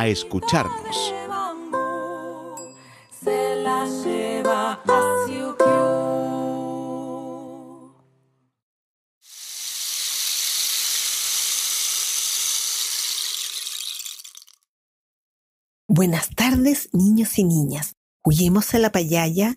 escucharnos. Buenas tardes, niños y niñas. Huyemos a la payaya.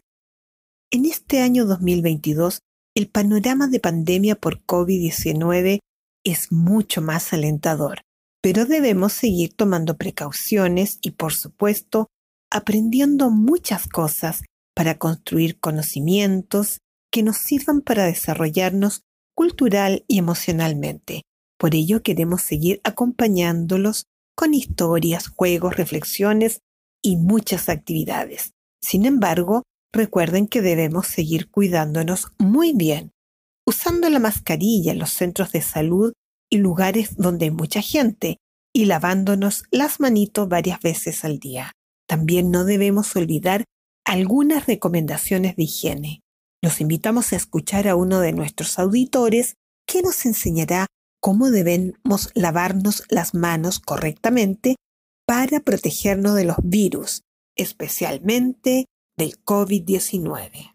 En este año 2022, el panorama de pandemia por COVID-19 es mucho más alentador, pero debemos seguir tomando precauciones y, por supuesto, aprendiendo muchas cosas para construir conocimientos que nos sirvan para desarrollarnos cultural y emocionalmente. Por ello queremos seguir acompañándolos con historias, juegos, reflexiones y muchas actividades. Sin embargo, recuerden que debemos seguir cuidándonos muy bien, usando la mascarilla en los centros de salud y lugares donde hay mucha gente y lavándonos las manitos varias veces al día. También no debemos olvidar algunas recomendaciones de higiene. Los invitamos a escuchar a uno de nuestros auditores que nos enseñará cómo debemos lavarnos las manos correctamente para protegernos de los virus, especialmente del COVID-19.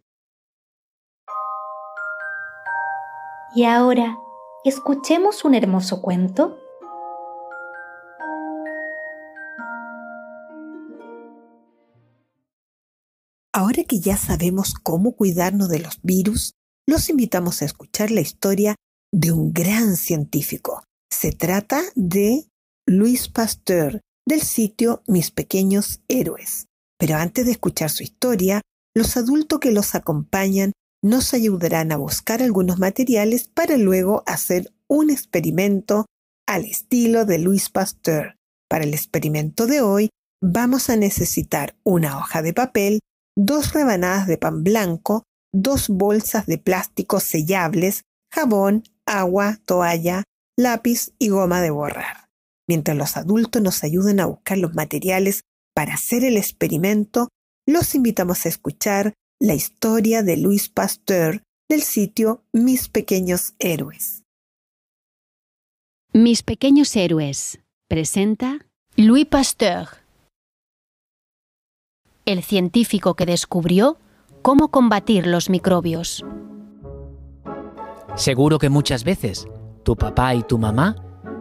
Y ahora, escuchemos un hermoso cuento Ahora que ya sabemos cómo cuidarnos de los virus, los invitamos a escuchar la historia de un gran científico. Se trata de Louis Pasteur, del sitio Mis Pequeños Héroes. Pero antes de escuchar su historia, los adultos que los acompañan nos ayudarán a buscar algunos materiales para luego hacer un experimento al estilo de Louis Pasteur. Para el experimento de hoy vamos a necesitar una hoja de papel, dos rebanadas de pan blanco, dos bolsas de plástico sellables, jabón, agua, toalla, lápiz y goma de borrar. Mientras los adultos nos ayuden a buscar los materiales para hacer el experimento, los invitamos a escuchar la historia de Louis Pasteur del sitio Mis Pequeños Héroes. Mis Pequeños Héroes presenta Louis Pasteur el científico que descubrió cómo combatir los microbios. Seguro que muchas veces tu papá y tu mamá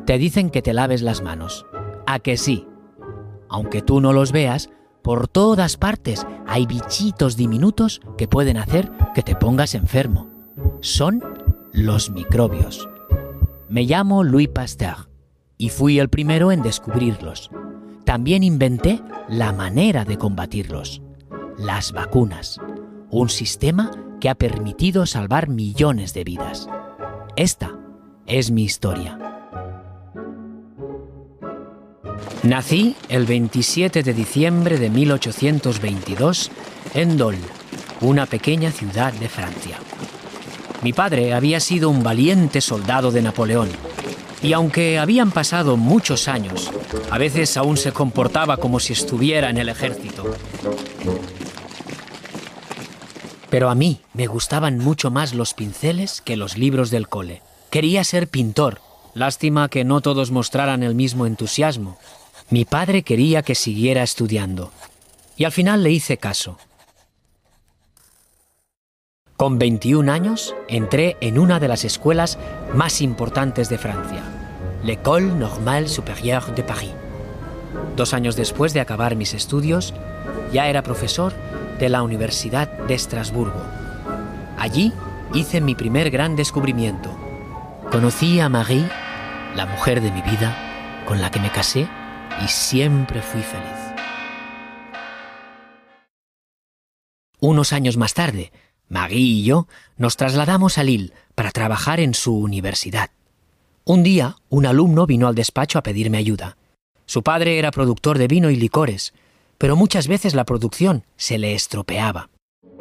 te dicen que te laves las manos. ¿A que sí? Aunque tú no los veas, por todas partes hay bichitos diminutos que pueden hacer que te pongas enfermo. Son los microbios. Me llamo Louis Pasteur y fui el primero en descubrirlos. También inventé la manera de combatirlos, las vacunas, un sistema que ha permitido salvar millones de vidas. Esta es mi historia. Nací el 27 de diciembre de 1822 en Dole, una pequeña ciudad de Francia. Mi padre había sido un valiente soldado de Napoleón. Y aunque habían pasado muchos años, a veces aún se comportaba como si estuviera en el ejército. Pero a mí me gustaban mucho más los pinceles que los libros del cole. Quería ser pintor. Lástima que no todos mostraran el mismo entusiasmo. Mi padre quería que siguiera estudiando. Y al final le hice caso. Con 21 años entré en una de las escuelas más importantes de Francia, l'École Normale Supérieure de Paris. Dos años después de acabar mis estudios, ya era profesor de la Universidad de Estrasburgo. Allí hice mi primer gran descubrimiento. Conocí a Marie, la mujer de mi vida, con la que me casé y siempre fui feliz. Unos años más tarde, Marie y yo nos trasladamos a Lille para trabajar en su universidad. Un día, un alumno vino al despacho a pedirme ayuda. Su padre era productor de vino y licores, pero muchas veces la producción se le estropeaba.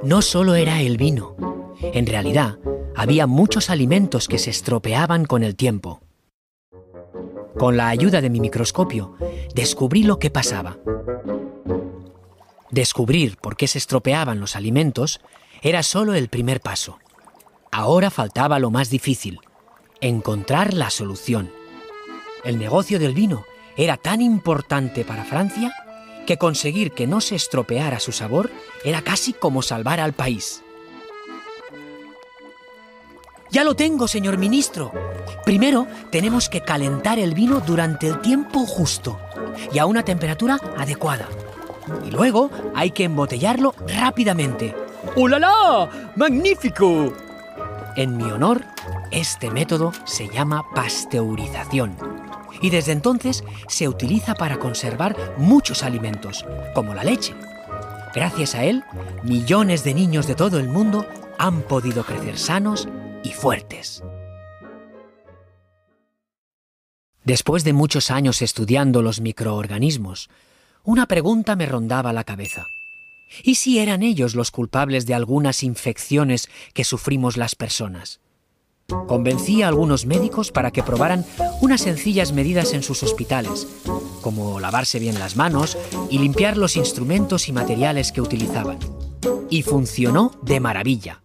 No solo era el vino, en realidad había muchos alimentos que se estropeaban con el tiempo. Con la ayuda de mi microscopio, descubrí lo que pasaba. Descubrir por qué se estropeaban los alimentos era solo el primer paso. Ahora faltaba lo más difícil, encontrar la solución. El negocio del vino era tan importante para Francia que conseguir que no se estropeara su sabor era casi como salvar al país. Ya lo tengo, señor ministro. Primero tenemos que calentar el vino durante el tiempo justo y a una temperatura adecuada. Y luego hay que embotellarlo rápidamente. ¡Oh la la! ¡Magnífico! En mi honor, este método se llama pasteurización y desde entonces se utiliza para conservar muchos alimentos, como la leche. Gracias a él, millones de niños de todo el mundo han podido crecer sanos y fuertes. Después de muchos años estudiando los microorganismos, una pregunta me rondaba la cabeza. ¿Y si eran ellos los culpables de algunas infecciones que sufrimos las personas? Convencí a algunos médicos para que probaran unas sencillas medidas en sus hospitales, como lavarse bien las manos y limpiar los instrumentos y materiales que utilizaban. Y funcionó de maravilla.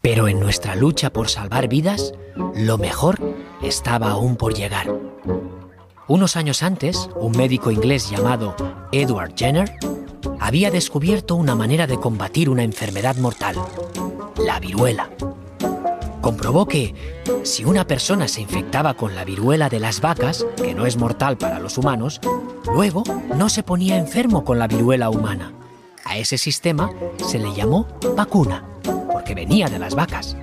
Pero en nuestra lucha por salvar vidas, lo mejor estaba aún por llegar. Unos años antes, un médico inglés llamado Edward Jenner había descubierto una manera de combatir una enfermedad mortal, la viruela comprobó que si una persona se infectaba con la viruela de las vacas, que no es mortal para los humanos, luego no se ponía enfermo con la viruela humana. A ese sistema se le llamó vacuna, venía de las vacas.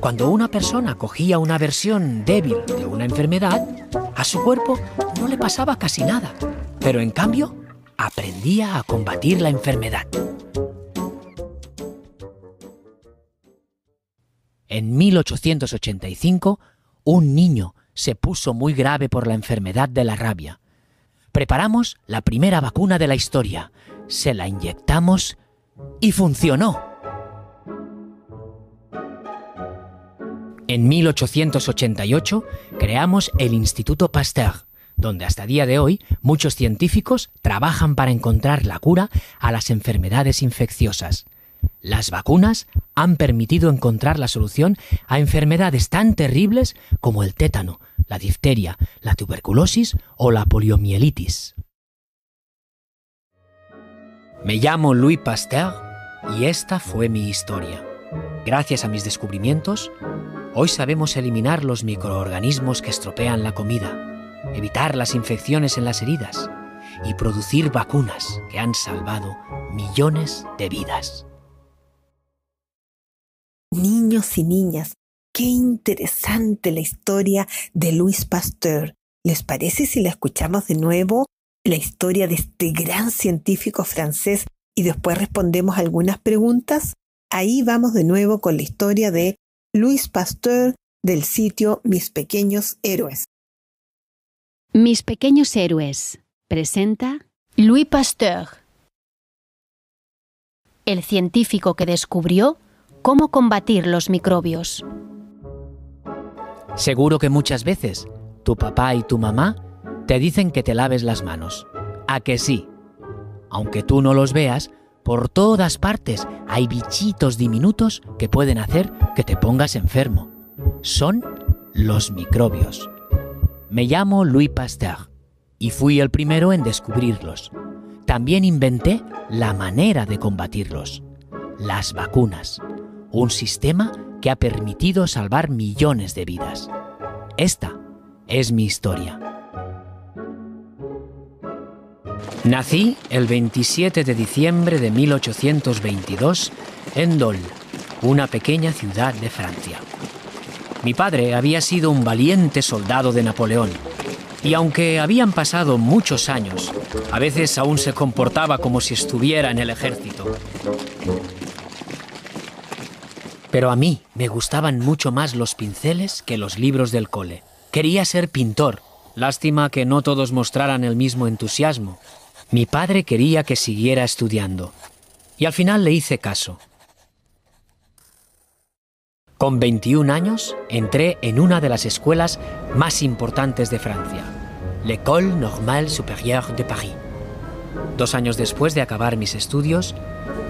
Cuando una persona cogía una versión débil de una enfermedad, a su cuerpo no le pasaba casi nada, pero en cambio aprendía a combatir la enfermedad. En 1885, un niño se puso muy grave por la enfermedad de la rabia. Preparamos la primera vacuna de la historia, se la inyectamos y funcionó. En 1888 creamos el Instituto Pasteur, donde hasta día de hoy muchos científicos trabajan para encontrar la cura a las enfermedades infecciosas. Las vacunas han permitido encontrar la solución a enfermedades tan terribles como el tétano, la difteria, la tuberculosis o la poliomielitis. Me llamo Louis Pasteur y esta fue mi historia. Gracias a mis descubrimientos, hoy sabemos eliminar los microorganismos que estropean la comida, evitar las infecciones en las heridas y producir vacunas que han salvado millones de vidas. Niños y niñas, qué interesante la historia de Louis Pasteur. ¿Les parece si la escuchamos de nuevo? La historia de este gran científico francés y después respondemos algunas preguntas. Ahí vamos de nuevo con la historia de Louis Pasteur del sitio Mis Pequeños Héroes. Mis Pequeños Héroes presenta Louis Pasteur, el científico que descubrió cómo combatir los microbios. Seguro que muchas veces tu papá y tu mamá te dicen que te laves las manos. ¿A que sí? Aunque tú no los veas, por todas partes hay bichitos diminutos que pueden hacer que te pongas enfermo. Son los microbios. Me llamo Louis Pasteur y fui el primero en descubrirlos. También inventé la manera de combatirlos. Las vacunas. Un sistema que ha permitido salvar millones de vidas. Esta es mi historia. Nací el 27 de diciembre de 1822 en Dole, una pequeña ciudad de Francia. Mi padre había sido un valiente soldado de Napoleón, y aunque habían pasado muchos años, a veces aún se comportaba como si estuviera en el ejército. Pero a mí me gustaban mucho más los pinceles que los libros del cole. Quería ser pintor. Lástima que no todos mostraran el mismo entusiasmo. Mi padre quería que siguiera estudiando. Y al final le hice caso. Con 21 años entré en una de las escuelas más importantes de Francia, l'École Normale Supérieure de Paris. Dos años después de acabar mis estudios,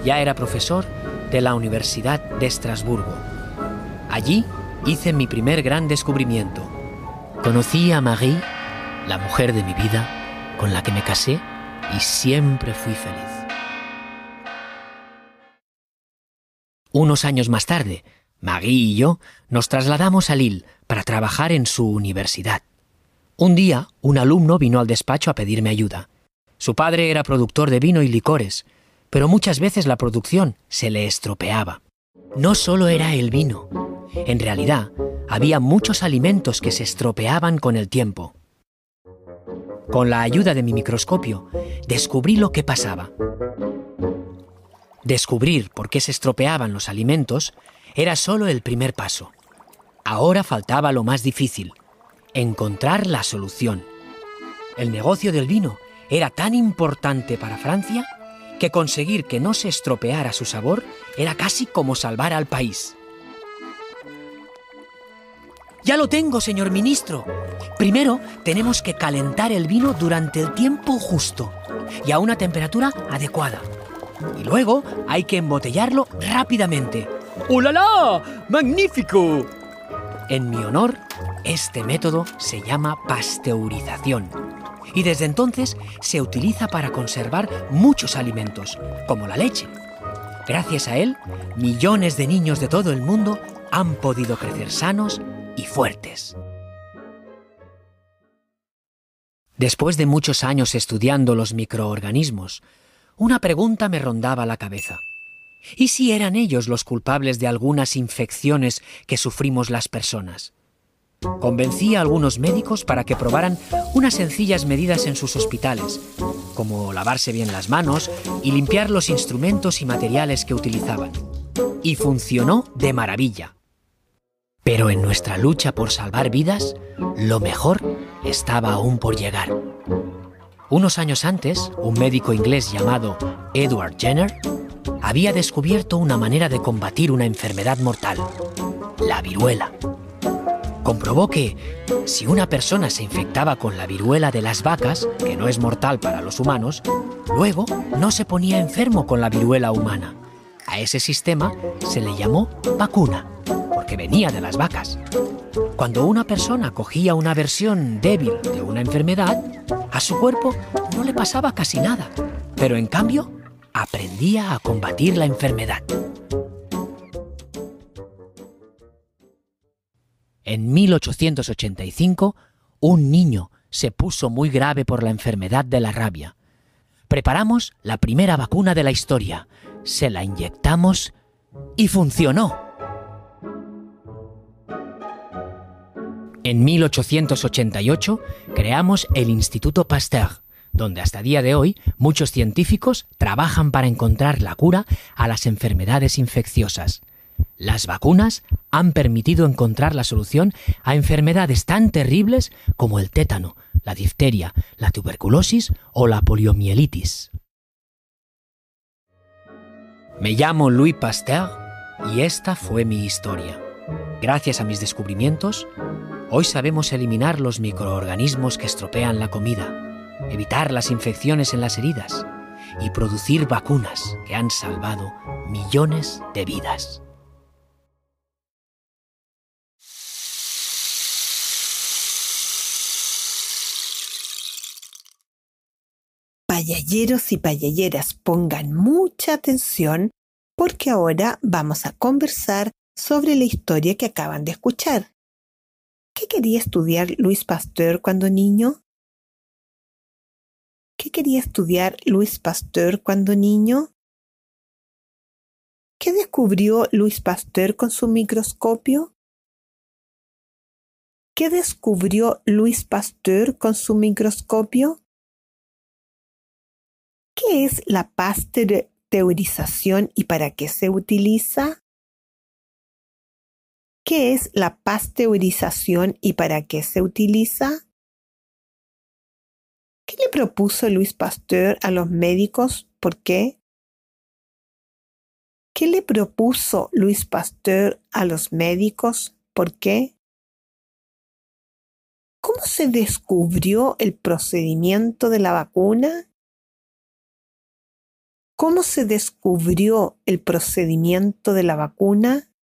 ya era profesor de la Universidad de Estrasburgo. Allí hice mi primer gran descubrimiento. Conocí a Marie, la mujer de mi vida, con la que me casé y siempre fui feliz. Unos años más tarde, Marie y yo nos trasladamos a Lille para trabajar en su universidad. Un día, un alumno vino al despacho a pedirme ayuda. Su padre era productor de vino y licores, pero muchas veces la producción se le estropeaba. No solo era el vino, en realidad había muchos alimentos que se estropeaban con el tiempo. Con la ayuda de mi microscopio, descubrí lo que pasaba. Descubrir por qué se estropeaban los alimentos era solo el primer paso. Ahora faltaba lo más difícil, encontrar la solución. El negocio del vino era tan importante para Francia que conseguir que no se estropeara su sabor era casi como salvar al país. Ya lo tengo, señor ministro. Primero tenemos que calentar el vino durante el tiempo justo y a una temperatura adecuada. Y luego hay que embotellarlo rápidamente. ¡Oh la la! ¡Magnífico! En mi honor, este método se llama pasteurización y desde entonces se utiliza para conservar muchos alimentos, como la leche. Gracias a él, millones de niños de todo el mundo han podido crecer sanos y fuertes. Después de muchos años estudiando los microorganismos, una pregunta me rondaba la cabeza. ¿Y si eran ellos los culpables de algunas infecciones que sufrimos las personas? Convencí a algunos médicos para que probaran unas sencillas medidas en sus hospitales, como lavarse bien las manos y limpiar los instrumentos y materiales que utilizaban. Y funcionó de maravilla. Pero en nuestra lucha por salvar vidas, lo mejor estaba aún por llegar. Unos años antes, un médico inglés llamado Edward Jenner había descubierto una manera de combatir una enfermedad mortal, la viruela. Comprobó que si una persona se infectaba con la viruela de las vacas, que no es mortal para los humanos, luego no se ponía enfermo con la viruela humana. A ese sistema se le llamó vacuna que venía de las vacas. Cuando una persona cogía una versión débil de una enfermedad, a su cuerpo no le pasaba casi nada, pero en cambio aprendía a combatir la enfermedad. En 1885, un niño se puso muy grave por la enfermedad de la rabia. Preparamos la primera vacuna de la historia, se la inyectamos y funcionó. En 1888 creamos el Instituto Pasteur, donde hasta día de hoy muchos científicos trabajan para encontrar la cura a las enfermedades infecciosas. Las vacunas han permitido encontrar la solución a enfermedades tan terribles como el tétano, la difteria, la tuberculosis o la poliomielitis. Me llamo Louis Pasteur Y esta fue mi historia. Gracias a mis descubrimientos, hoy sabemos eliminar los microorganismos que estropean la comida, evitar las infecciones en las heridas y producir vacunas que han salvado millones de vidas. Payalleros y payalleras, pongan mucha atención porque ahora vamos a conversar sobre la historia que acaban de escuchar. ¿Qué quería estudiar Luis Pasteur cuando niño? ¿Qué quería estudiar Luis Pasteur cuando niño? ¿Qué descubrió Luis Pasteur con su microscopio? ¿Qué descubrió Luis Pasteur con su microscopio? ¿Qué es la pasteurización y para qué se utiliza? ¿Qué es la pasteurización y para qué se utiliza? ¿Qué le propuso Luis Pasteur a los médicos? ¿Por qué? ¿Qué le propuso Luis Pasteur a los médicos? ¿Por qué? ¿Cómo se descubrió el procedimiento de la vacuna? ¿Cómo se descubrió el procedimiento de la vacuna?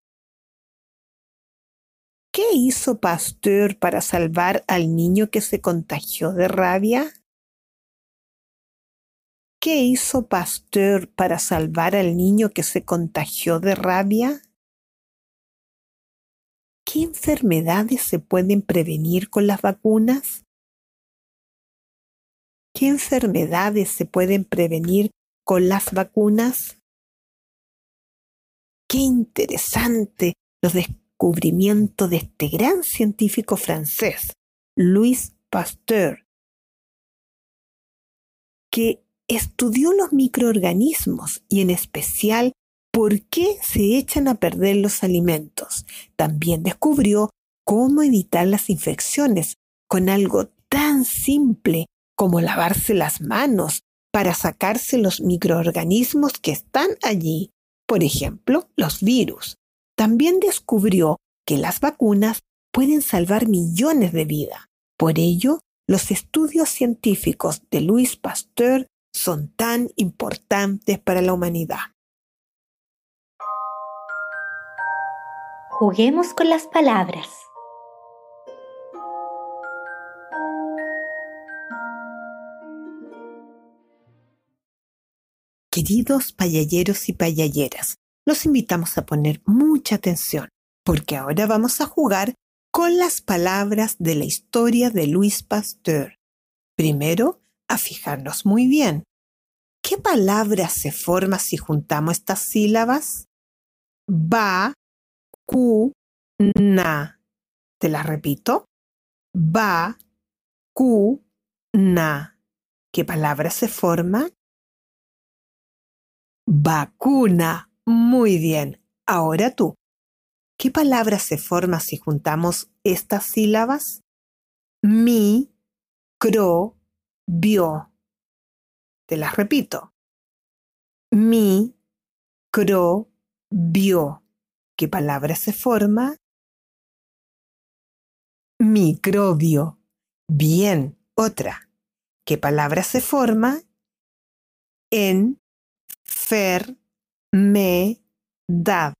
¿Qué hizo Pasteur para salvar al niño que se contagió de rabia? ¿Qué hizo Pasteur para salvar al niño que se contagió de rabia? ¿Qué enfermedades se pueden prevenir con las vacunas? ¿Qué enfermedades se pueden prevenir con las vacunas? Qué interesante los de este gran científico francés, Louis Pasteur, que estudió los microorganismos y en especial por qué se echan a perder los alimentos. También descubrió cómo evitar las infecciones con algo tan simple como lavarse las manos para sacarse los microorganismos que están allí, por ejemplo, los virus. También descubrió que las vacunas pueden salvar millones de vidas. Por ello, los estudios científicos de Louis Pasteur son tan importantes para la humanidad. Juguemos con las palabras. Queridos payalleros y payalleras, los invitamos a poner mucha atención, porque ahora vamos a jugar con las palabras de la historia de Louis Pasteur. Primero, a fijarnos muy bien. ¿Qué palabra se forma si juntamos estas sílabas? Va, cu, na. Te la repito. Va, cu, na. ¿Qué palabra se forma? Vacuna. Muy bien. Ahora tú. ¿Qué palabra se forma si juntamos estas sílabas? Mi, cro, vio. Te las repito. Mi, cro, vio. ¿Qué palabra se forma? Microbio. Bien, otra. ¿Qué palabra se forma? En, fer, me, dad.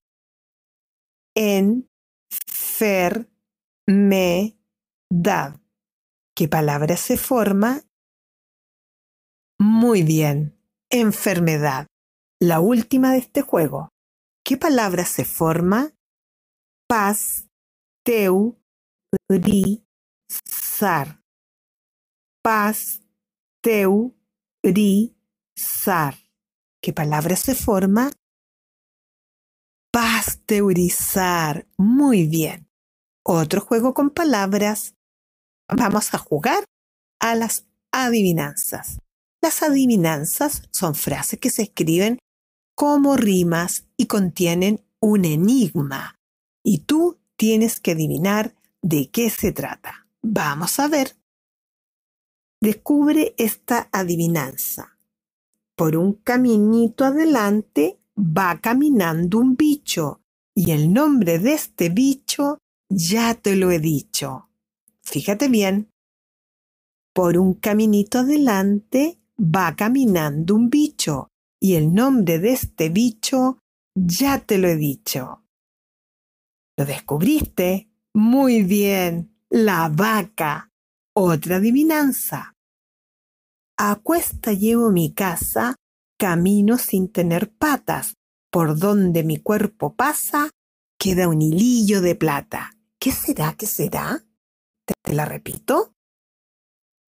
En, fer, me, dad. ¿Qué palabra se forma? Muy bien. Enfermedad. La última de este juego. ¿Qué palabra se forma? Paz, teu, ri, sar. Paz, teu, ri, sar. ¿Qué palabra se forma? Pasteurizar. Muy bien. Otro juego con palabras. Vamos a jugar a las adivinanzas. Las adivinanzas son frases que se escriben como rimas y contienen un enigma. Y tú tienes que adivinar de qué se trata. Vamos a ver. Descubre esta adivinanza. Por un caminito adelante va caminando un bicho Y el nombre de este bicho ya te lo he dicho. Fíjate bien. Por un caminito adelante va caminando un bicho. Y el nombre de este bicho ya te lo he dicho. ¿Lo descubriste? Muy bien. La vaca. Otra adivinanza. A cuesta llevo mi casa, camino sin tener patas. Por donde mi cuerpo pasa, queda un hilillo de plata. ¿Qué será? ¿Qué será? ¿Te, te la repito?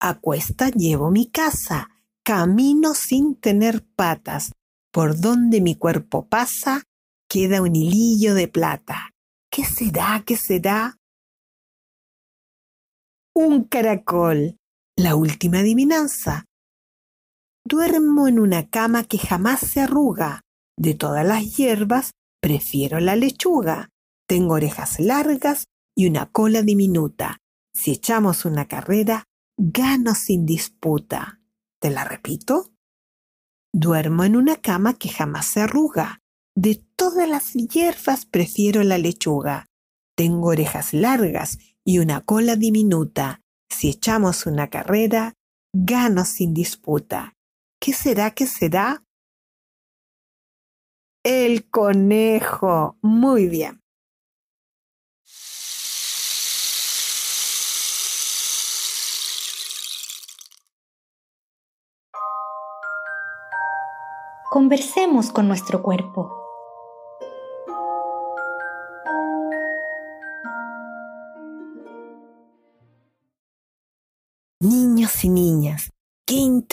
A cuesta llevo mi casa, camino sin tener patas. Por donde mi cuerpo pasa, queda un hilillo de plata. ¿Qué será? ¿Qué será? Un caracol. La última adivinanza. Duermo en una cama que jamás se arruga. De todas las hierbas, prefiero la lechuga. Tengo orejas largas y una cola diminuta. Si echamos una carrera, gano sin disputa. ¿Te la repito? Duermo en una cama que jamás se arruga. De todas las hierbas prefiero la lechuga. Tengo orejas largas y una cola diminuta. Si echamos una carrera, gano sin disputa. ¿Qué será? ¿Qué será? El conejo. Muy bien. Conversemos con nuestro cuerpo.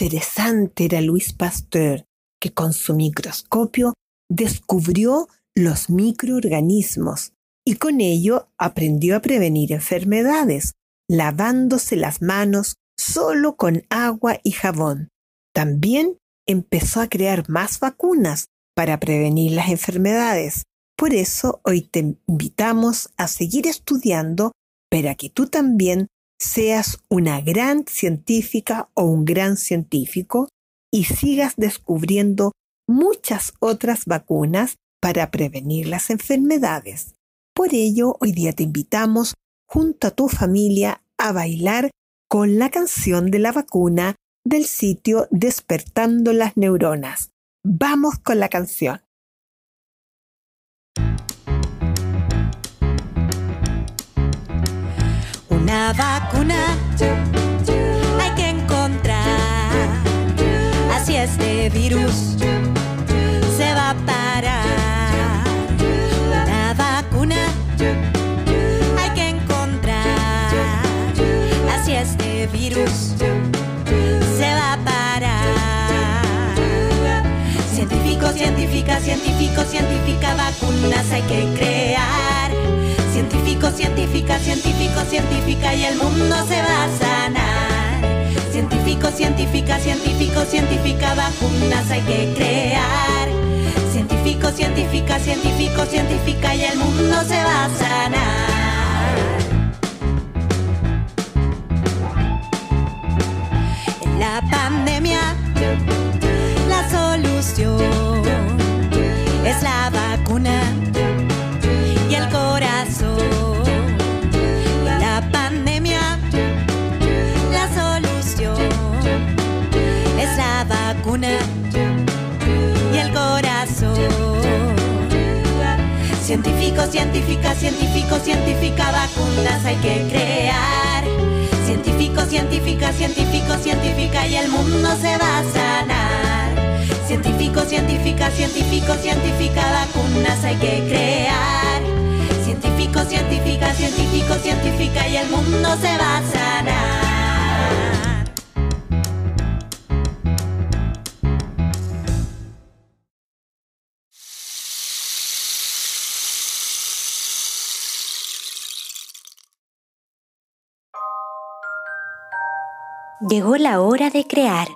Interesante era Luis Pasteur, que con su microscopio descubrió los microorganismos y con ello aprendió a prevenir enfermedades, lavándose las manos solo con agua y jabón. También empezó a crear más vacunas para prevenir las enfermedades. Por eso hoy te invitamos a seguir estudiando para que tú también seas una gran científica o un gran científico y sigas descubriendo muchas otras vacunas para prevenir las enfermedades. Por ello, hoy día te invitamos junto a tu familia a bailar con la canción de la vacuna del sitio Despertando las Neuronas. Vamos con la canción. Una vacuna hay que encontrar. Así este virus se va a parar. Una vacuna hay que encontrar. Así este virus se va a parar. Científico, científica, científico, científica, vacunas hay que crear Científico, científica, científico, científica y el mundo se va a sanar. Científico, científica, científico, científica, vacunas hay que crear. Científico, científica, científico, científica y el mundo se va a sanar. En la pandemia, la solución es la vacuna Científico, científica, científico, científica, vacunas hay que crear. Científico, científica, científico, científica y el mundo se va a sanar. Científico, científica, científico, científica, vacunas hay que crear. Científico, científica, científico, científica y el mundo se va a sanar. Llegó la hora de crear.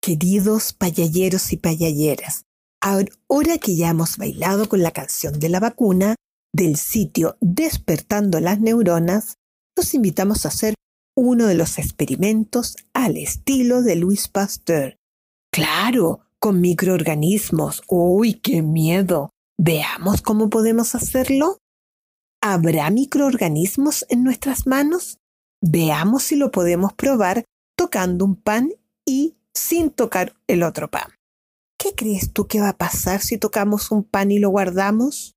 Queridos payalleros y payalleras, ahora que ya hemos bailado con la canción de la vacuna del sitio Despertando las Neuronas, los invitamos a hacer uno de los experimentos al estilo de Louis Pasteur. Claro, con microorganismos. ¡Uy, qué miedo! Veamos cómo podemos hacerlo. ¿Habrá microorganismos en nuestras manos? Veamos si lo podemos probar tocando un pan y sin tocar el otro pan. ¿Qué crees tú que va a pasar si tocamos un pan y lo guardamos?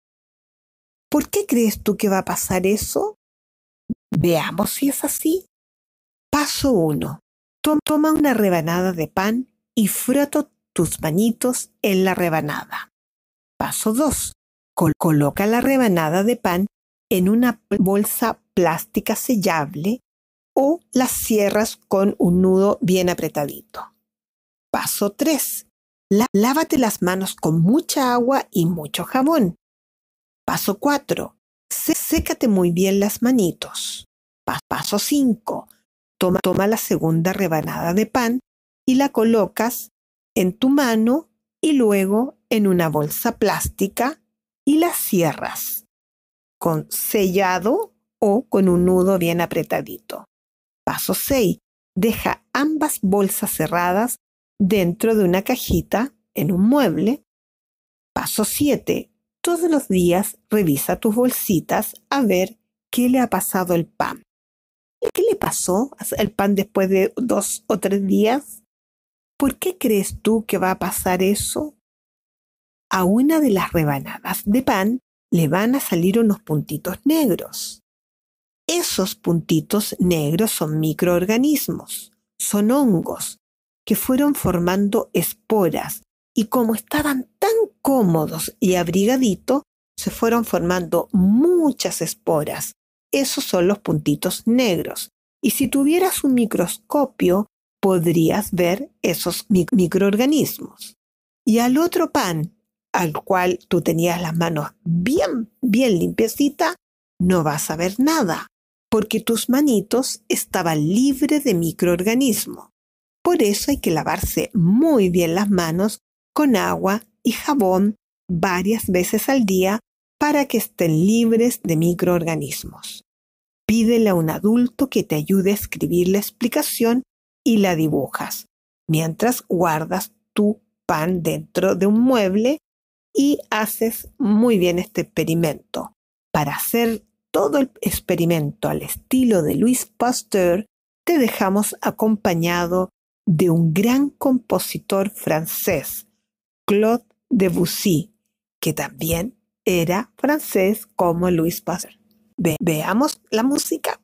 ¿Por qué crees tú que va a pasar eso? Veamos si es así. Paso 1. Toma una rebanada de pan y frota tus manitos en la rebanada. Paso 2. coloca la rebanada de pan en una bolsa plástica sellable o la cierras con un nudo bien apretadito. Paso 3. lávate las manos con mucha agua y mucho jabón. Paso 4. Sécate muy bien las manitos. paso 5. Toma, toma la segunda rebanada de pan y la colocas en tu mano y luego en una bolsa plástica y la cierras con sellado o con un nudo bien apretadito. Paso 6. Deja ambas bolsas cerradas dentro de una cajita en un mueble. Paso 7. Todos los días revisa tus bolsitas a ver qué le ha pasado al pan. ¿Qué le pasó al pan después de dos o tres días? ¿Por qué crees tú que va a pasar eso? A una de las rebanadas de pan le van a salir unos puntitos negros. Esos puntitos negros son microorganismos, son hongos, que fueron formando esporas y como estaban tan cómodos y abrigaditos, se fueron formando muchas esporas. Esos son los puntitos negros. Y si tuvieras un microscopio, podrías ver esos microorganismos. Y al otro pan, al cual tú tenías las manos bien, bien limpiecitas, no vas a ver nada porque tus manitos estaban libres de microorganismos. Por eso hay que lavarse muy bien las manos con agua y jabón varias veces al día para que estén libres de microorganismos. Pídele a un adulto que te ayude a escribir la explicación y la dibujas, mientras guardas tu pan dentro de un mueble y haces muy bien este experimento. Para hacer todo el experimento al estilo de Louis Pasteur, te dejamos acompañado de un gran compositor francés, Claude Debussy, que también era francés como Louis Pasteur. veamos la música.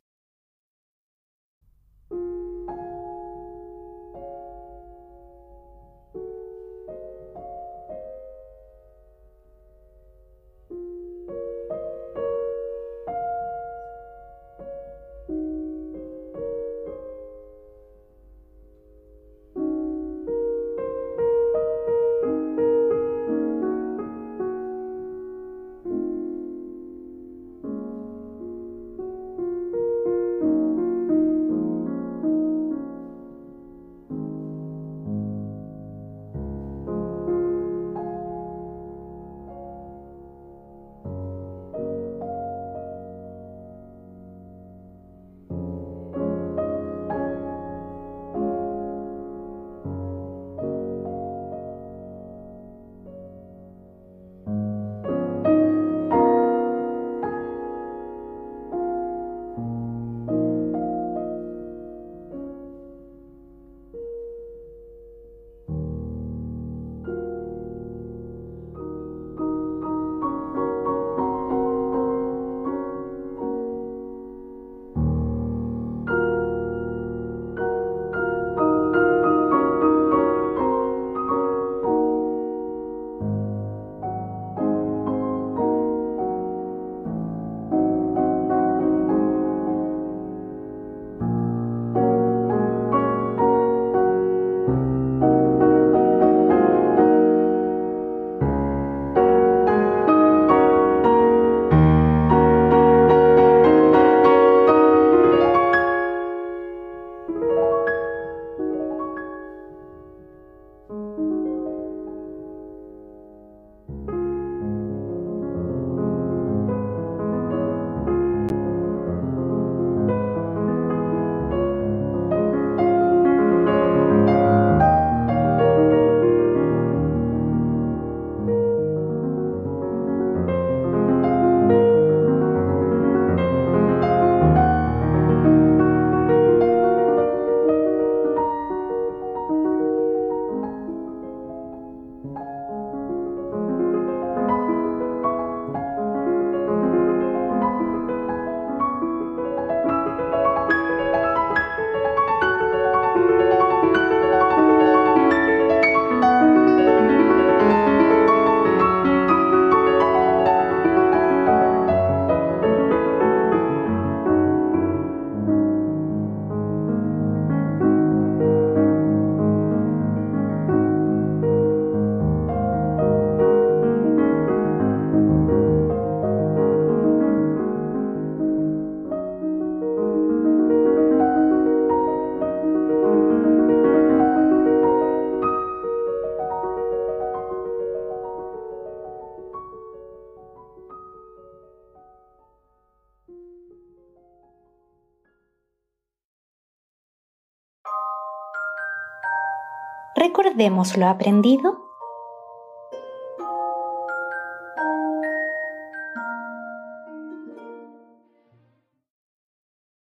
Recordemos lo aprendido.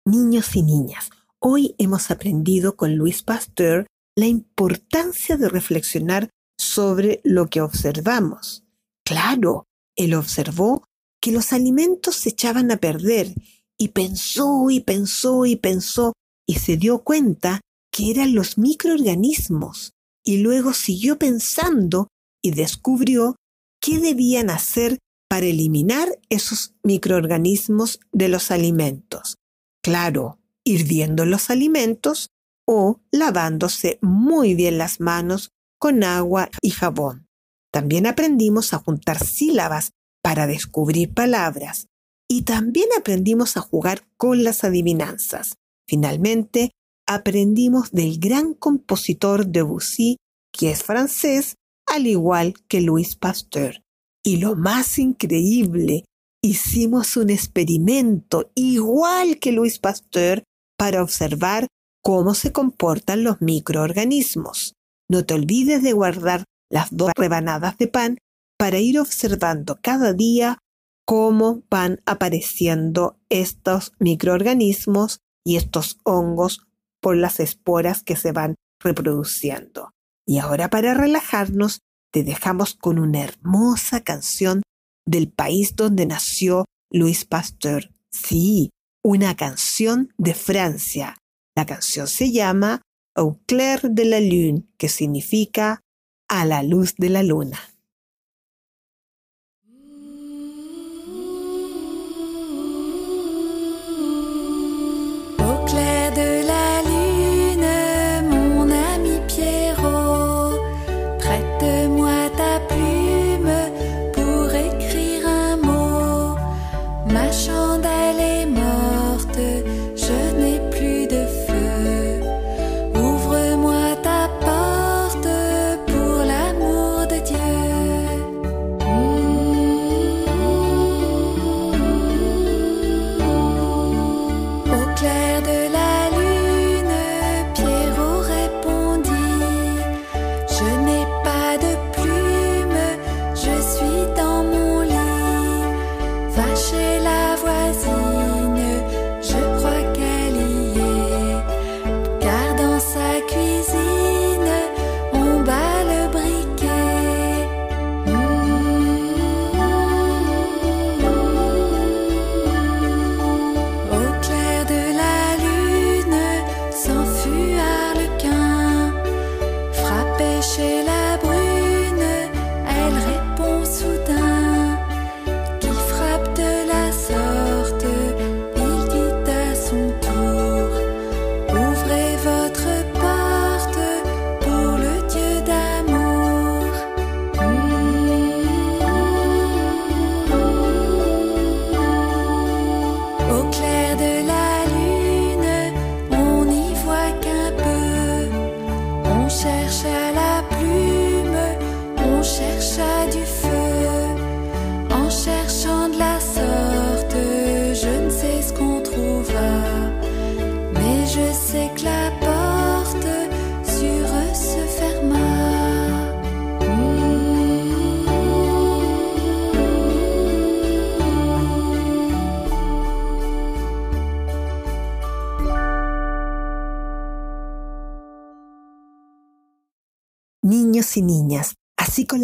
Niños y niñas, hoy hemos aprendido con Luis Pasteur la importancia de reflexionar sobre lo que observamos. Claro, él observó que los alimentos se echaban a perder y pensó y pensó y pensó y se dio cuenta que eran los microorganismos y luego siguió pensando y descubrió qué debían hacer para eliminar esos microorganismos de los alimentos. Claro, hirviendo los alimentos o lavándose muy bien las manos con agua y jabón. También aprendimos a juntar sílabas para descubrir palabras y también aprendimos a jugar con las adivinanzas. Finalmente, aprendimos del gran compositor Debussy, que es francés, al igual que Louis Pasteur. Y lo más increíble, hicimos un experimento igual que Louis Pasteur para observar cómo se comportan los microorganismos. No te olvides de guardar las dos rebanadas de pan para ir observando cada día cómo van apareciendo estos microorganismos y estos hongos por las esporas que se van reproduciendo. Y ahora para relajarnos, te dejamos con una hermosa canción del país donde nació Louis Pasteur. Sí, una canción de Francia, la canción se llama Au clair de la lune, que significa a la luz de la luna.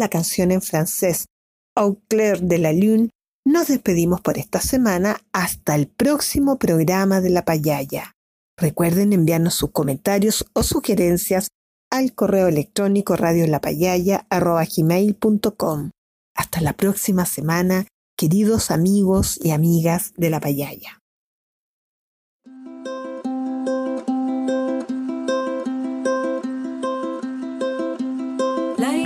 La canción en francés Au clair de la lune, nos despedimos por esta semana hasta el próximo programa de La Payaya. Recuerden enviarnos sus comentarios o sugerencias al correo electrónico radiolapayaya.com. Hasta la próxima semana, queridos amigos y amigas de La Payaya.